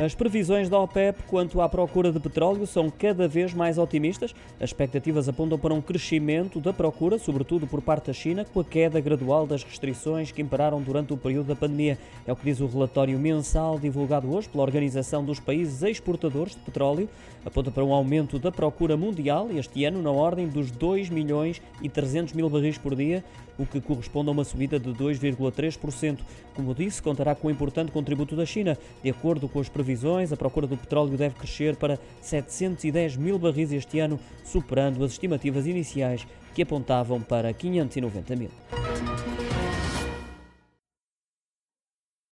As previsões da OPEP quanto à procura de petróleo são cada vez mais otimistas. As expectativas apontam para um crescimento da procura, sobretudo por parte da China, com a queda gradual das restrições que imperaram durante o período da pandemia. É o que diz o relatório mensal divulgado hoje pela Organização dos Países Exportadores de Petróleo. Aponta para um aumento da procura mundial este ano na ordem dos 2 milhões e 300 mil barris por dia, o que corresponde a uma subida de 2,3%. Como disse, contará com um importante contributo da China. De acordo com as previsões, a procura do petróleo deve crescer para 710 mil barris este ano, superando as estimativas iniciais que apontavam para 590 mil.